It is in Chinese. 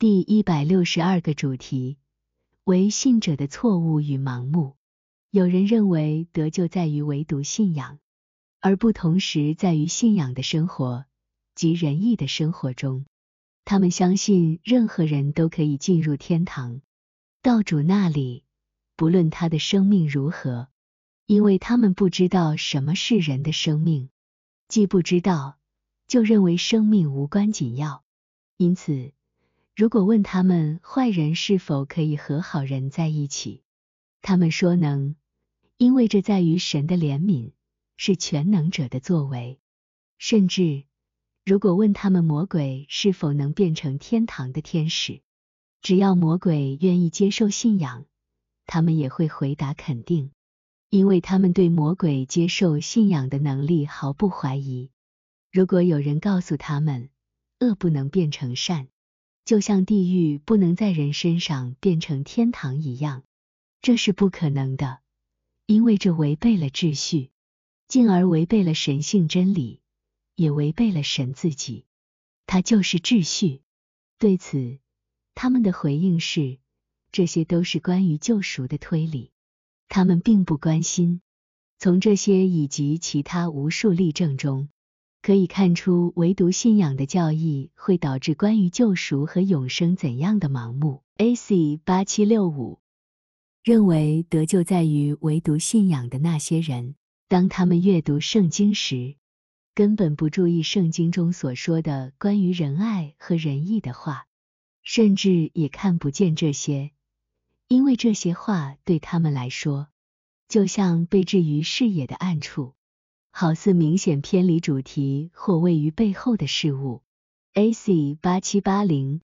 第一百六十二个主题为信者的错误与盲目。有人认为得救在于唯独信仰，而不同时在于信仰的生活及仁义的生活中。他们相信任何人都可以进入天堂，到主那里，不论他的生命如何，因为他们不知道什么是人的生命，既不知道，就认为生命无关紧要。因此，如果问他们坏人是否可以和好人在一起，他们说能，因为这在于神的怜悯，是全能者的作为，甚至。如果问他们魔鬼是否能变成天堂的天使，只要魔鬼愿意接受信仰，他们也会回答肯定，因为他们对魔鬼接受信仰的能力毫不怀疑。如果有人告诉他们恶不能变成善，就像地狱不能在人身上变成天堂一样，这是不可能的，因为这违背了秩序，进而违背了神性真理。也违背了神自己，他就是秩序。对此，他们的回应是：这些都是关于救赎的推理，他们并不关心。从这些以及其他无数例证中，可以看出，唯独信仰的教义会导致关于救赎和永生怎样的盲目。A.C. 八七六五认为得救在于唯独信仰的那些人，当他们阅读圣经时。根本不注意圣经中所说的关于仁爱和仁义的话，甚至也看不见这些，因为这些话对他们来说，就像被置于视野的暗处，好似明显偏离主题或位于背后的事物。A.C. 八七八零